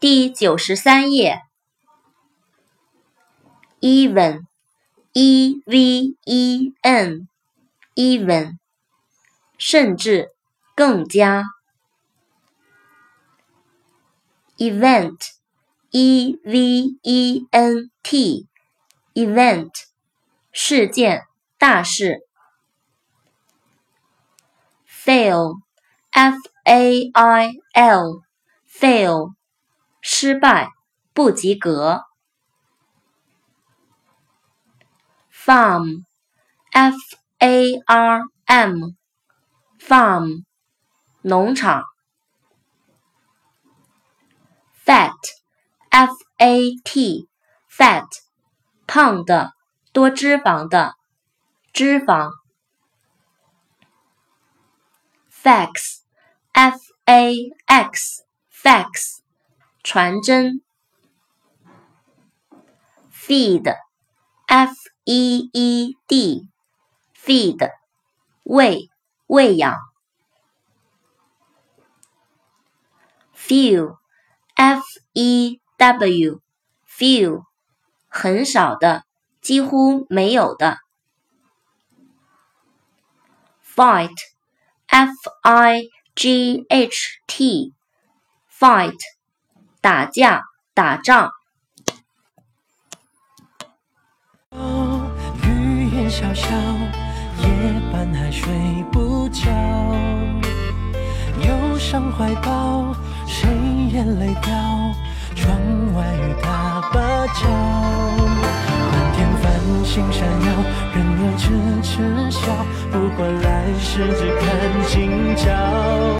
第九十三页。even，e v e n，even，甚至，更加。event，e v e n t，event，事件、大事。fail，f a i l，fail。失败，不及格。farm，f a r m，farm，农场。fat，f a t，fat，胖的，多脂肪的，脂肪。fax，f a x，fax。传真，feed，f e e d，feed，喂，喂养，few，f e w，few，很少的，几乎没有的，fight，f i g h t，fight。打架，打仗。雨也潇潇，夜半还睡不着。忧伤怀抱，谁眼泪掉？窗外雨打芭蕉，满天繁星闪耀，人儿痴痴笑。不管来世只看今朝。